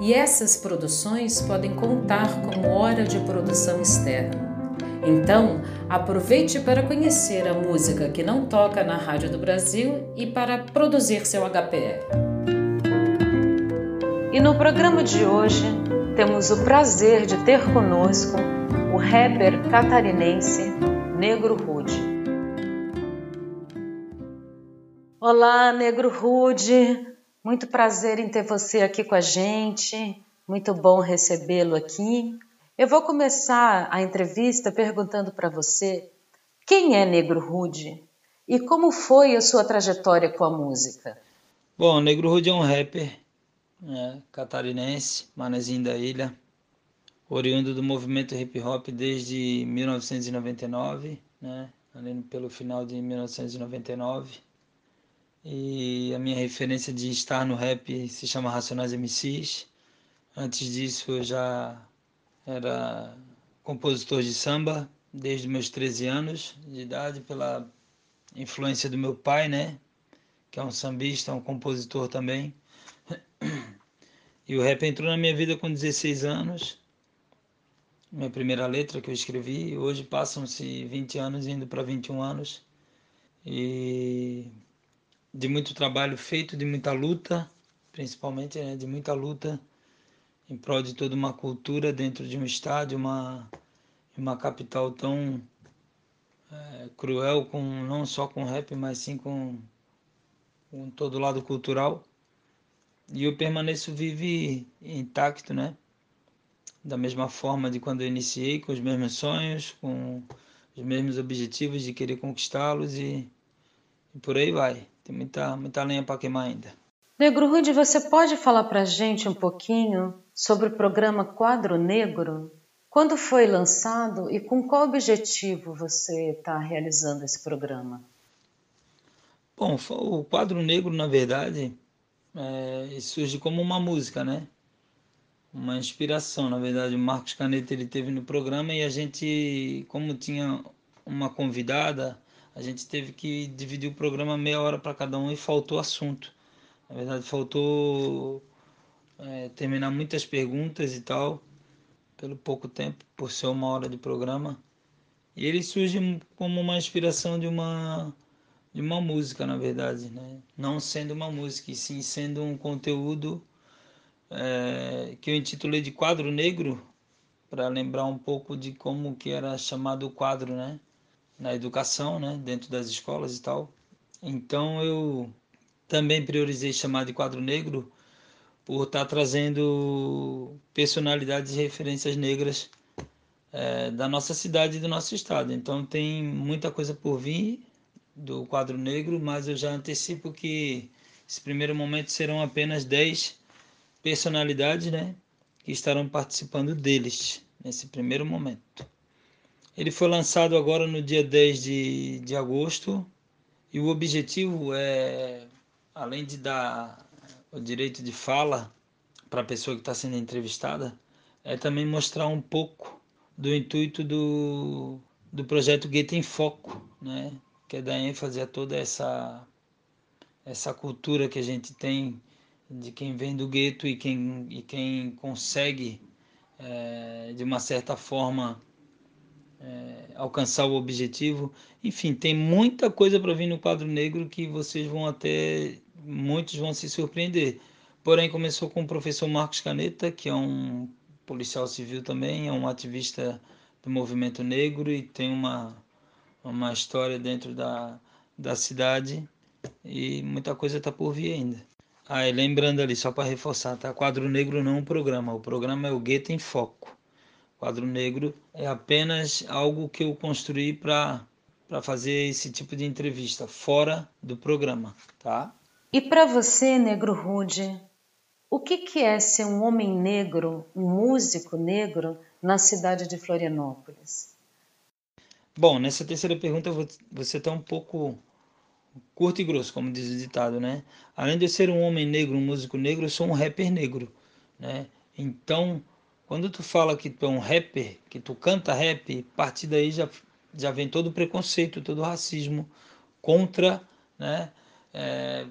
e essas produções podem contar como hora de produção externa. Então, aproveite para conhecer a música que não toca na Rádio do Brasil e para produzir seu HPR. E no programa de hoje, temos o prazer de ter conosco o rapper catarinense Negro Rude. Olá, Negro Rude. Muito prazer em ter você aqui com a gente. Muito bom recebê-lo aqui. Eu vou começar a entrevista perguntando para você quem é Negro Rude e como foi a sua trajetória com a música. Bom, Negro Rude é um rapper né, catarinense, manezinho da ilha, oriundo do movimento hip hop desde 1999, né, pelo final de 1999 e a minha referência de estar no rap se chama Racionais MCs. Antes disso eu já era compositor de samba desde meus 13 anos de idade pela influência do meu pai, né, que é um sambista, um compositor também. E o rap entrou na minha vida com 16 anos. Minha primeira letra que eu escrevi, hoje passam-se 20 anos indo para 21 anos. E de muito trabalho feito, de muita luta, principalmente né, de muita luta em prol de toda uma cultura dentro de um estádio, uma, uma capital tão é, cruel, com, não só com rap, mas sim com, com todo o lado cultural. E eu permaneço vive intacto, né? Da mesma forma de quando eu iniciei, com os mesmos sonhos, com os mesmos objetivos de querer conquistá-los e, e por aí vai. Tem muita, muita lenha para queimar ainda. Negro Rude, você pode falar para gente um pouquinho sobre o programa Quadro Negro? Quando foi lançado e com qual objetivo você está realizando esse programa? Bom, o Quadro Negro, na verdade, é, surge como uma música, né? Uma inspiração, na verdade. O Marcos Caneta ele teve no programa e a gente, como tinha uma convidada, a gente teve que dividir o programa meia hora para cada um e faltou assunto. Na verdade, faltou é, terminar muitas perguntas e tal, pelo pouco tempo, por ser uma hora de programa. E ele surge como uma inspiração de uma de uma música, na verdade, né? Não sendo uma música, e sim sendo um conteúdo é, que eu intitulei de Quadro Negro, para lembrar um pouco de como que era chamado o quadro, né? Na educação, né, dentro das escolas e tal. Então eu também priorizei chamar de quadro negro por estar trazendo personalidades e referências negras é, da nossa cidade e do nosso estado. Então tem muita coisa por vir do quadro negro, mas eu já antecipo que esse primeiro momento serão apenas 10 personalidades, né, que estarão participando deles nesse primeiro momento. Ele foi lançado agora no dia 10 de, de agosto e o objetivo é, além de dar o direito de fala para a pessoa que está sendo entrevistada, é também mostrar um pouco do intuito do, do projeto Gueto em Foco, né? que é dar ênfase a toda essa, essa cultura que a gente tem de quem vem do gueto e quem, e quem consegue, é, de uma certa forma, é, alcançar o objetivo. Enfim, tem muita coisa para vir no quadro negro que vocês vão até. Muitos vão se surpreender. Porém, começou com o professor Marcos Caneta, que é um policial civil também, é um ativista do movimento negro e tem uma, uma história dentro da, da cidade e muita coisa está por vir ainda. Ah, e lembrando ali, só para reforçar, tá? Quadro Negro não é um programa, o programa é o Gueto em Foco quadro negro é apenas algo que eu construí para para fazer esse tipo de entrevista fora do programa, tá? E para você, Negro Rude, o que, que é ser um homem negro, um músico negro, na cidade de Florianópolis? Bom, nessa terceira pergunta você está um pouco curto e grosso, como diz o ditado, né? Além de eu ser um homem negro, um músico negro, eu sou um rapper negro, né? Então, quando tu fala que tu é um rapper, que tu canta rap, a partir daí já, já vem todo o preconceito, todo o racismo contra, né? É,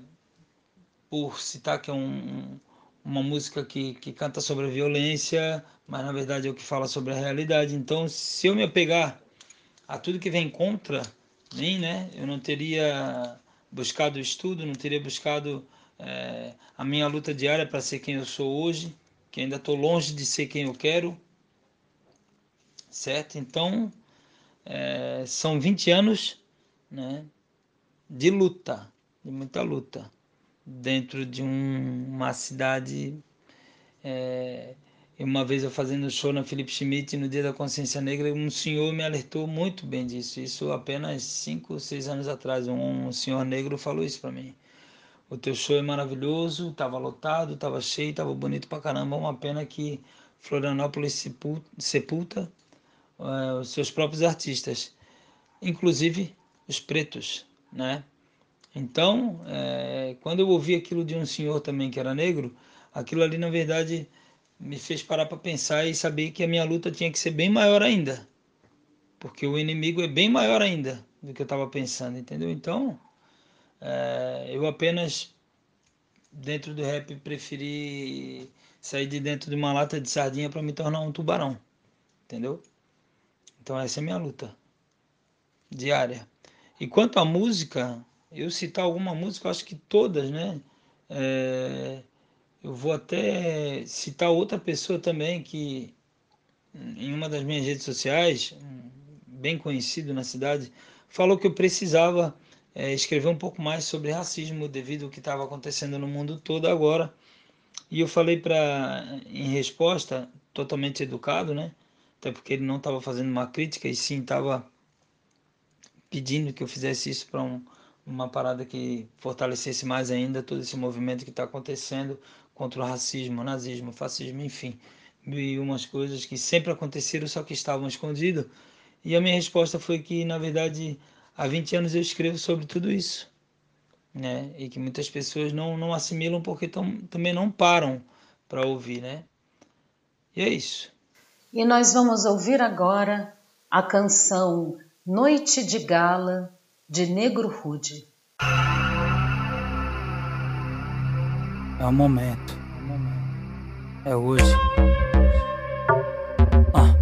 por citar que é um, uma música que, que canta sobre a violência, mas na verdade é o que fala sobre a realidade. Então, se eu me apegar a tudo que vem contra mim, né? Eu não teria buscado estudo, não teria buscado é, a minha luta diária para ser quem eu sou hoje, que ainda estou longe de ser quem eu quero, certo? Então, é, são 20 anos né, de luta, de muita luta, dentro de um, uma cidade. É, uma vez eu fazendo show na Felipe Schmidt no Dia da Consciência Negra, um senhor me alertou muito bem disso. Isso apenas 5, 6 anos atrás. Um, um senhor negro falou isso para mim. O teu show é maravilhoso, estava lotado, estava cheio, estava bonito pra caramba. Uma pena que Florianópolis sepulta, sepulta uh, os seus próprios artistas, inclusive os pretos, né? Então, é, quando eu ouvi aquilo de um senhor também que era negro, aquilo ali na verdade me fez parar para pensar e saber que a minha luta tinha que ser bem maior ainda, porque o inimigo é bem maior ainda do que eu estava pensando, entendeu? Então, é, eu apenas, dentro do rap, preferi sair de dentro de uma lata de sardinha para me tornar um tubarão. Entendeu? Então essa é a minha luta diária. E quanto à música, eu citar alguma música, acho que todas, né? É, eu vou até citar outra pessoa também que em uma das minhas redes sociais, bem conhecido na cidade, falou que eu precisava é, escrever um pouco mais sobre racismo devido ao que estava acontecendo no mundo todo agora. E eu falei para, em resposta, totalmente educado, né? Até porque ele não estava fazendo uma crítica e sim estava pedindo que eu fizesse isso para um, uma parada que fortalecesse mais ainda todo esse movimento que está acontecendo contra o racismo, nazismo, fascismo, enfim, e umas coisas que sempre aconteceram só que estavam escondidas. E a minha resposta foi que, na verdade, há 20 anos eu escrevo sobre tudo isso. Né? E que muitas pessoas não, não assimilam porque tão, também não param para ouvir, né? E é isso. E nós vamos ouvir agora a canção Noite de Gala de Negro Rude. É o momento. É hoje. Ah.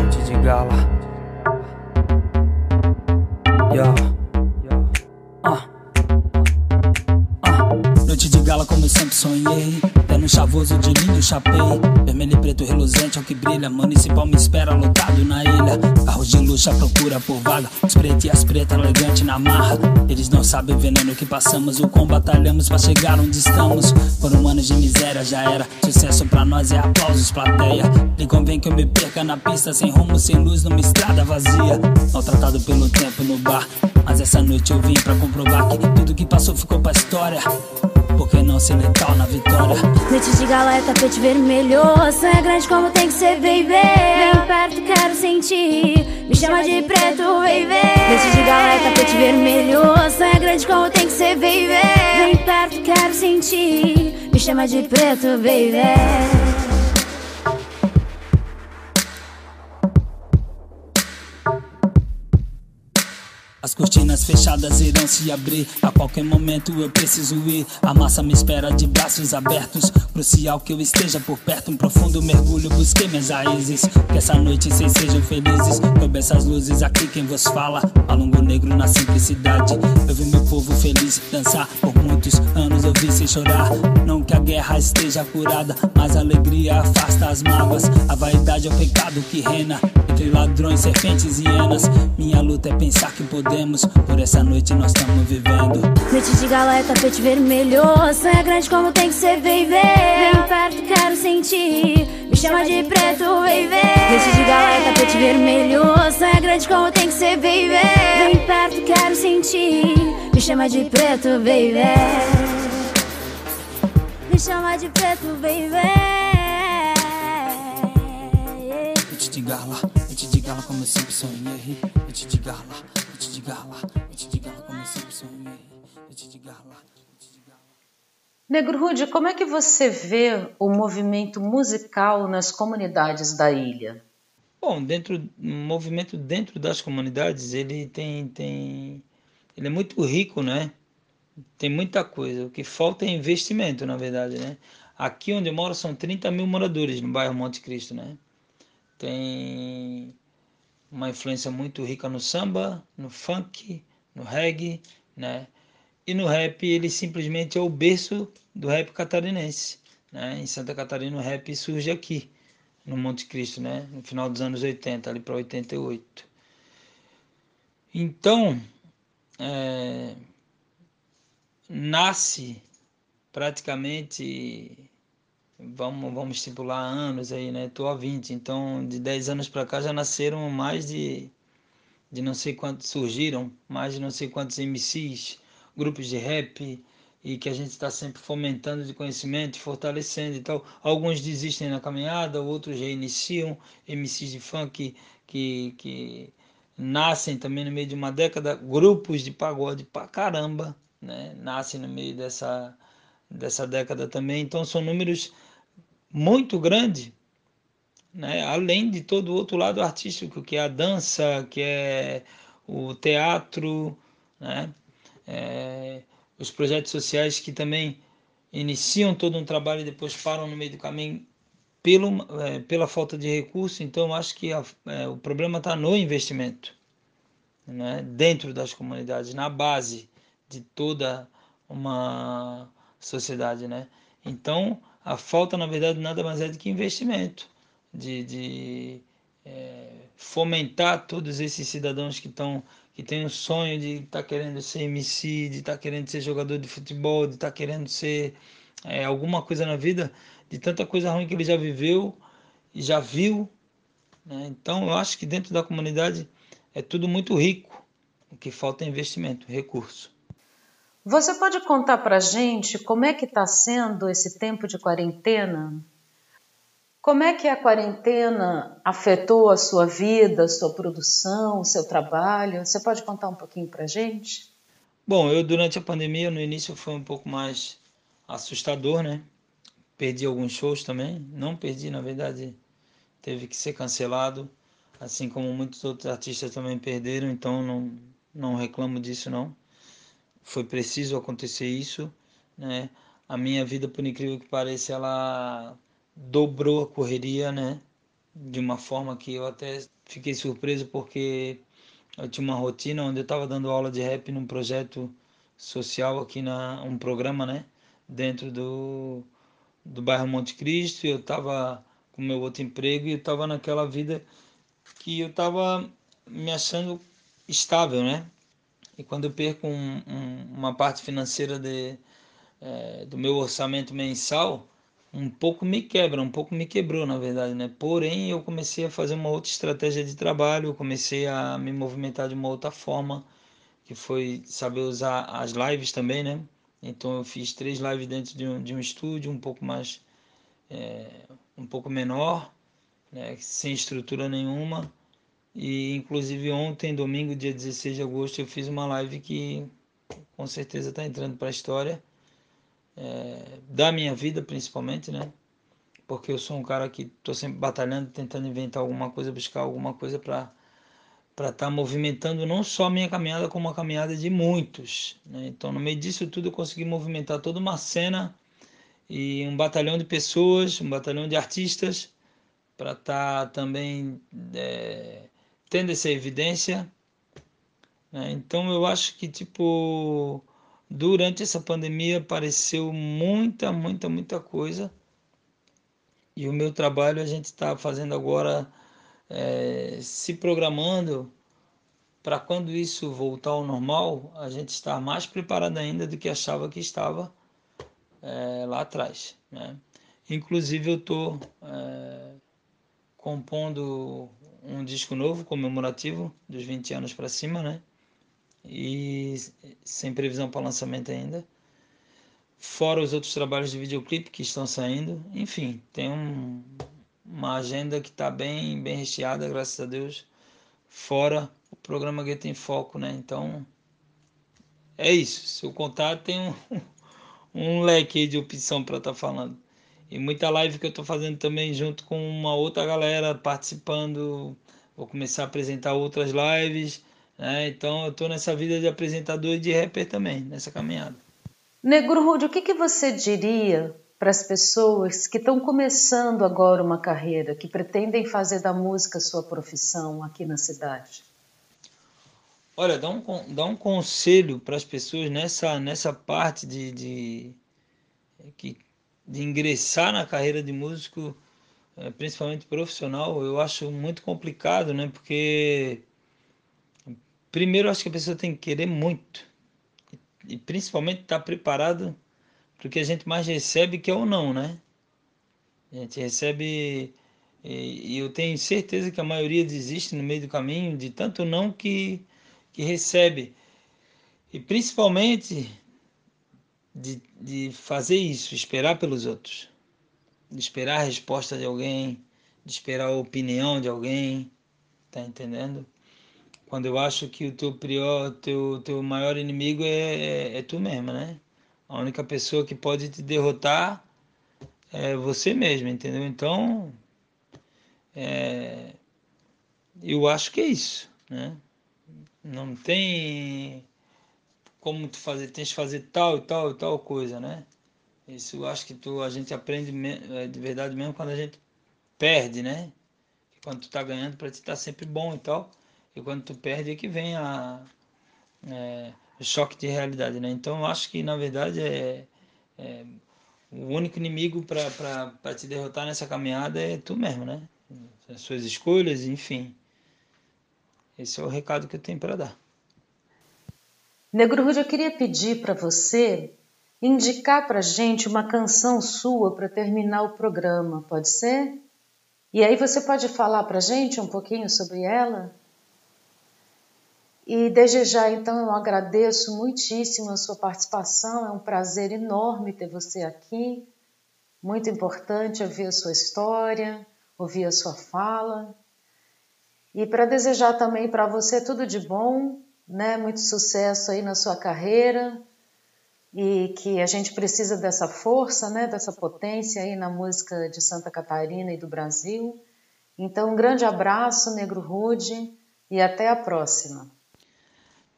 Noite de gala. Yeah. Ah. Ah. Noite de gala como eu sempre sonhei Pé no chavoso de lindo chapéu. Vermelho e preto reluzente é o que brilha Municipal me espera lotado na ilha. Carros de luxo à procura por vaga. Os pretos e as pretas elegante na marra. Eles não sabem o veneno que passamos O quão batalhamos pra chegar onde estamos. Foram anos de miséria, já era. Sucesso pra nós é aplausos, plateia. Nem convém que eu me perca na pista Sem rumo, sem luz, numa estrada vazia. Maltratado pelo tempo no bar. Mas essa noite eu vim pra comprovar que Tudo que passou ficou pra história por que não ser letal na vitória? Noite de gala é tapete vermelho Sonho é grande como tem que ser, baby. Vem perto, quero sentir. Me chama de preto, baby. Noite de gala é tapete vermelho Sonho é grande como tem que ser, baby. Vem perto, quero sentir. Me chama de preto, baby As cortinas fechadas irão se abrir. A qualquer momento eu preciso ir. A massa me espera de braços abertos. Crucial que eu esteja por perto. Um profundo mergulho, busquei minhas raízes. Que essa noite vocês sejam felizes. Sob essas luzes aqui, quem vos fala? Alongo negro na simplicidade. Eu vi meu povo feliz dançar. Por muitos anos eu vi sem chorar. Não que a guerra esteja curada, mas a alegria afasta as mágoas. A vaidade é o pecado que reina. Entre ladrões, serpentes e hienas. Minha luta é pensar que podemos por essa noite nós estamos vivendo. Noite de gala é tapete vermelho. Sonho é grande como tem que ser, baby. Vem perto, quero sentir. Me chama de preto, baby. Noite de gala é tapete vermelho. Sonho é grande como tem que ser, baby. Vem perto, quero sentir. Me chama de preto, baby. Me chama de preto, baby. Noite de gala, noite de gala como eu sempre sonhei. Noite de gala, noite de gala, noite de gala como eu sempre sonhei. Noite de gala. noite de gala. Negro Rude, como é que você vê o movimento musical nas comunidades da ilha? Bom, dentro o movimento dentro das comunidades, ele tem tem ele é muito rico, né? Tem muita coisa. O que falta é investimento, na verdade, né? Aqui onde eu moro são 30 mil moradores no bairro Monte Cristo, né? Tem uma influência muito rica no samba, no funk, no reggae, né? E no rap ele simplesmente é o berço do rap catarinense, né? Em Santa Catarina o rap surge aqui, no Monte Cristo, né? No final dos anos 80, ali para 88. Então, é, nasce praticamente vamos vamos estipular anos aí, né? Tô há 20, então de 10 anos para cá já nasceram mais de de não sei quantos surgiram, mais de não sei quantos MCs, grupos de rap e que a gente está sempre fomentando de conhecimento, fortalecendo e tal. Alguns desistem na caminhada, outros reiniciam, MCs de funk que, que nascem também no meio de uma década, grupos de pagode pra caramba, né? Nascem no meio dessa, dessa década também. Então são números muito grandes, né? Além de todo o outro lado artístico, que é a dança, que é o teatro, né? É, os projetos sociais que também iniciam todo um trabalho e depois param no meio do caminho pelo, é, pela falta de recurso. Então, acho que a, é, o problema está no investimento, né? dentro das comunidades, na base de toda uma sociedade. Né? Então, a falta, na verdade, nada mais é do que investimento, de, de é, fomentar todos esses cidadãos que estão que tem o sonho de estar tá querendo ser MC, de estar tá querendo ser jogador de futebol, de estar tá querendo ser é, alguma coisa na vida, de tanta coisa ruim que ele já viveu e já viu. Né? Então, eu acho que dentro da comunidade é tudo muito rico. O que falta é investimento, recurso. Você pode contar para gente como é que está sendo esse tempo de quarentena? Como é que a quarentena afetou a sua vida, a sua produção, o seu trabalho? Você pode contar um pouquinho para gente? Bom, eu durante a pandemia, no início foi um pouco mais assustador, né? Perdi alguns shows também. Não perdi, na verdade, teve que ser cancelado, assim como muitos outros artistas também perderam, então não, não reclamo disso não. Foi preciso acontecer isso, né? A minha vida, por incrível que pareça, ela dobrou a correria, né? De uma forma que eu até fiquei surpreso porque eu tinha uma rotina onde eu estava dando aula de rap num projeto social aqui na um programa, né? Dentro do do bairro Monte Cristo, eu estava com meu outro emprego e eu estava naquela vida que eu estava me achando estável, né? E quando eu perco um, um, uma parte financeira de, é, do meu orçamento mensal, um pouco me quebra, um pouco me quebrou, na verdade, né? Porém, eu comecei a fazer uma outra estratégia de trabalho, eu comecei a me movimentar de uma outra forma, que foi saber usar as lives também, né? Então, eu fiz três lives dentro de um, de um estúdio, um pouco mais, é, um pouco menor, né? sem estrutura nenhuma. E, inclusive, ontem, domingo, dia 16 de agosto, eu fiz uma live que com certeza está entrando para a história é, da minha vida principalmente, né? Porque eu sou um cara que estou sempre batalhando, tentando inventar alguma coisa, buscar alguma coisa para para estar tá movimentando não só a minha caminhada, como a caminhada de muitos. Né? Então, no meio disso tudo, eu consegui movimentar toda uma cena e um batalhão de pessoas, um batalhão de artistas, para estar tá também é, tendo essa evidência. Né? Então, eu acho que, tipo, Durante essa pandemia apareceu muita, muita, muita coisa. E o meu trabalho a gente está fazendo agora, é, se programando para quando isso voltar ao normal, a gente estar mais preparado ainda do que achava que estava é, lá atrás. Né? Inclusive eu estou é, compondo um disco novo comemorativo dos 20 anos para cima, né? e sem previsão para lançamento ainda. fora os outros trabalhos de videoclipe que estão saindo. Enfim, tem um, uma agenda que está bem, bem recheada, graças a Deus. Fora o programa Gueto em Foco, né? Então, é isso. Se eu contar, tem um, um leque de opção para estar tá falando. E muita live que eu estou fazendo também junto com uma outra galera participando. Vou começar a apresentar outras lives. Né? Então eu estou nessa vida de apresentador e de rapper também, nessa caminhada. Negro Rude, o que, que você diria para as pessoas que estão começando agora uma carreira, que pretendem fazer da música sua profissão aqui na cidade? Olha, dá um, dá um conselho para as pessoas nessa, nessa parte de, de, que, de ingressar na carreira de músico, é, principalmente profissional, eu acho muito complicado, né? Porque, primeiro, acho que a pessoa tem que querer muito e, principalmente estar tá preparado para o que a gente mais recebe, que é o não, né? A gente recebe e eu tenho certeza que a maioria desiste no meio do caminho de tanto não que que recebe. E principalmente de, de fazer isso, esperar pelos outros. De esperar a resposta de alguém, de esperar a opinião de alguém, tá entendendo? Quando eu acho que o teu pior, teu, teu maior inimigo é, é, é tu mesmo, né? A única pessoa que pode te derrotar é você mesmo, entendeu? Então, é, eu acho que é isso, né? Não tem como tu fazer, tens que fazer tal e tal e tal coisa, né? Isso eu acho que tu, a gente aprende é, de verdade mesmo quando a gente perde, né? Quando tu tá ganhando, para ti tá sempre bom e tal. E quando tu perde é que vem a, é, choque de realidade, né? Então eu acho que na verdade é, é o único inimigo para te derrotar nessa caminhada é tu mesmo, né? As suas escolhas, enfim. Esse é o recado que eu tenho para dar. Negro Rude, eu queria pedir para você indicar para gente uma canção sua para terminar o programa, pode ser? E aí você pode falar para gente um pouquinho sobre ela? E desde já, então, eu agradeço muitíssimo a sua participação. É um prazer enorme ter você aqui. Muito importante ouvir a sua história, ouvir a sua fala. E para desejar também para você tudo de bom, né? Muito sucesso aí na sua carreira e que a gente precisa dessa força, né? Dessa potência aí na música de Santa Catarina e do Brasil. Então, um grande abraço, Negro Rude, e até a próxima.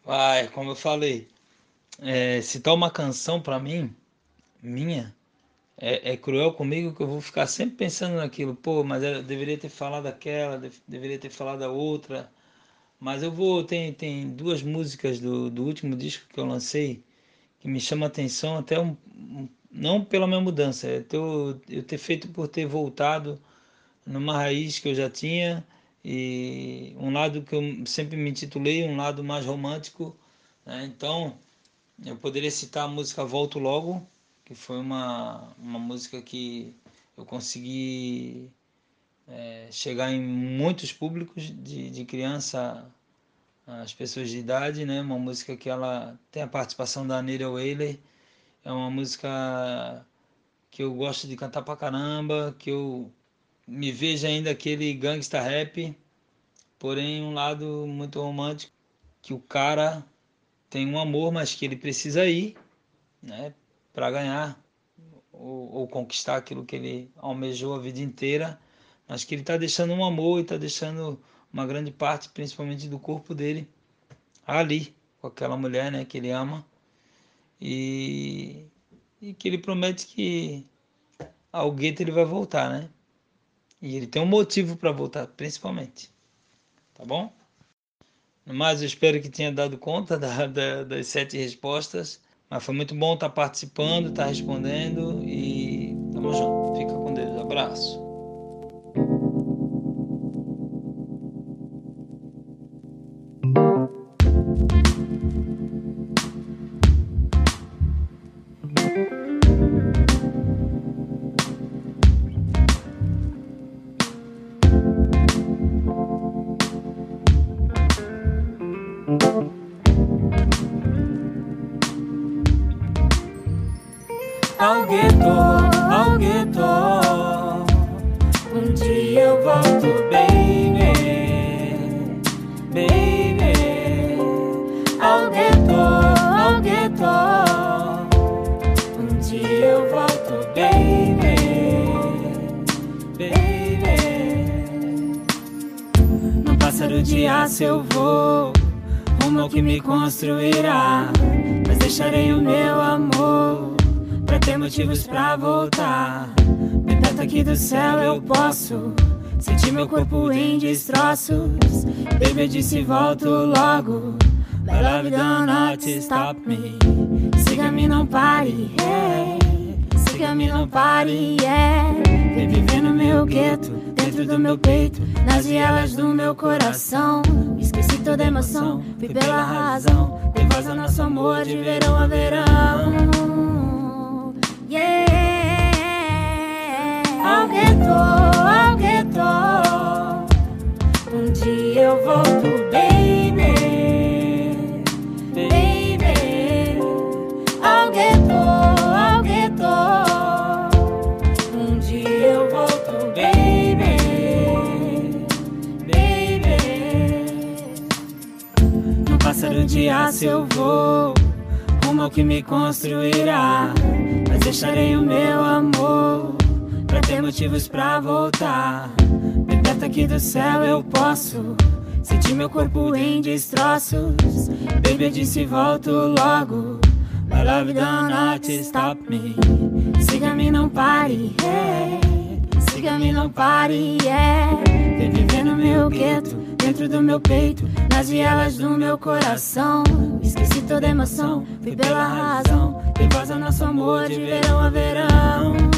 Vai, como eu falei, é, citar uma canção para mim, minha, é, é, cruel comigo que eu vou ficar sempre pensando naquilo. Pô, mas eu deveria ter falado aquela, deveria ter falado a outra. Mas eu vou. Tem, tem duas músicas do, do último disco que eu lancei que me chama a atenção, até um, um, não pela minha mudança, é ter, eu ter feito por ter voltado numa raiz que eu já tinha e um lado que eu sempre me intitulei, um lado mais romântico. Né? Então, eu poderia citar a música Volto Logo, que foi uma, uma música que eu consegui é, chegar em muitos públicos, de, de criança às pessoas de idade, né? Uma música que ela tem a participação da Anira Whaler, é uma música que eu gosto de cantar pra caramba, que eu me vejo ainda aquele gangsta rap, porém um lado muito romântico, que o cara tem um amor, mas que ele precisa ir, né? para ganhar ou, ou, conquistar aquilo que ele almejou a vida inteira, mas que ele está deixando um amor e está deixando uma grande parte, principalmente do corpo dele, ali, com aquela mulher né, que ele ama, e, e que ele promete que ao gueto ele vai voltar, né? E ele tem um motivo para voltar, principalmente. Tá bom? No mais, eu espero que tenha dado conta da, da, das sete respostas. Mas foi muito bom estar participando, estar respondendo e tamo junto. Fica com Deus. Abraço. gueto, ao gueto. Um dia eu volto, baby, baby. Ao gueto, ao gueto. Um dia eu volto, baby, baby. No pássaro de aço eu vou, rumo ao que me construirá. Mas deixarei o meu amor motivos pra voltar. Bem perto aqui do céu eu posso. Sentir meu corpo em destroços. Baby, eu disse volto logo. My love don't not stop me. Siga-me, não pare, yeah. Siga-me, não pare, yeah. Vem viver no meu gueto, dentro do meu peito, nas vielas do meu coração. Esqueci toda emoção, fui pela razão. Dei voz ao nosso amor de verão a verão. Yeah. Ao gueto, ao gueto. Um dia eu volto, baby. Baby. Ao gueto, ao gueto. Um dia eu volto, baby. Baby. No pássaro de aço eu vou, rumo ao que me construirá. Deixarei o meu amor, pra ter motivos pra voltar. Bem perto aqui do céu eu posso. Sentir meu corpo em destroços. Baby, eu disse volto logo. My love don't not stop me. Siga-me, não pare, yeah. Siga-me, não pare, yeah. Vem viver no meu gueto, dentro do meu peito, nas vielas do meu coração. Esqueci toda emoção, fui pela razão. Ao nosso amor de verão a verão.